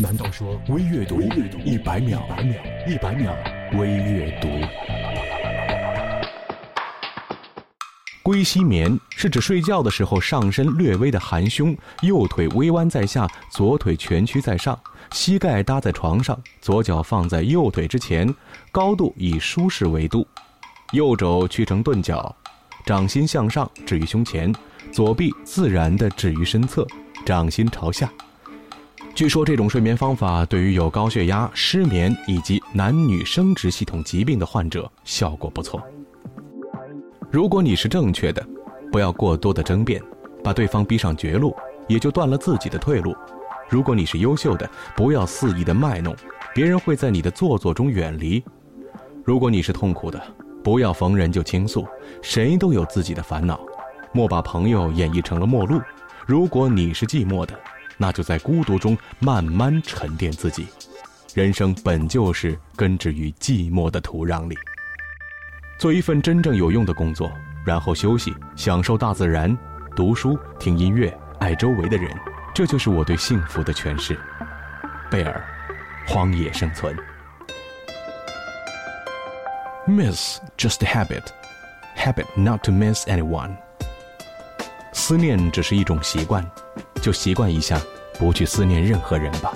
难道说微阅读一百秒？一百秒微阅读。龟息眠是指睡觉的时候上身略微的含胸，右腿微弯在下，左腿蜷曲在上，膝盖搭在床上，左脚放在右腿之前，高度以舒适为度，右肘屈成钝角，掌心向上置于胸前，左臂自然的置于身侧，掌心朝下。据说这种睡眠方法对于有高血压、失眠以及男女生殖系统疾病的患者效果不错。如果你是正确的，不要过多的争辩，把对方逼上绝路，也就断了自己的退路。如果你是优秀的，不要肆意的卖弄，别人会在你的做作中远离。如果你是痛苦的，不要逢人就倾诉，谁都有自己的烦恼，莫把朋友演绎成了陌路。如果你是寂寞的，那就在孤独中慢慢沉淀自己，人生本就是根植于寂寞的土壤里。做一份真正有用的工作，然后休息，享受大自然，读书、听音乐，爱周围的人，这就是我对幸福的诠释。贝尔，荒野生存。Miss just habit, habit not to miss anyone. 思念只是一种习惯。就习惯一下，不去思念任何人吧。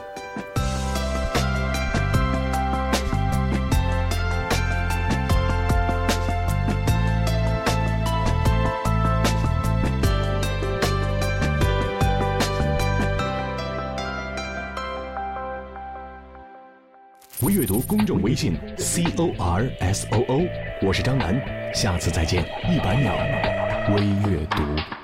微阅读公众微信 c o r s o o，我是张楠，下次再见。一百秒微阅读。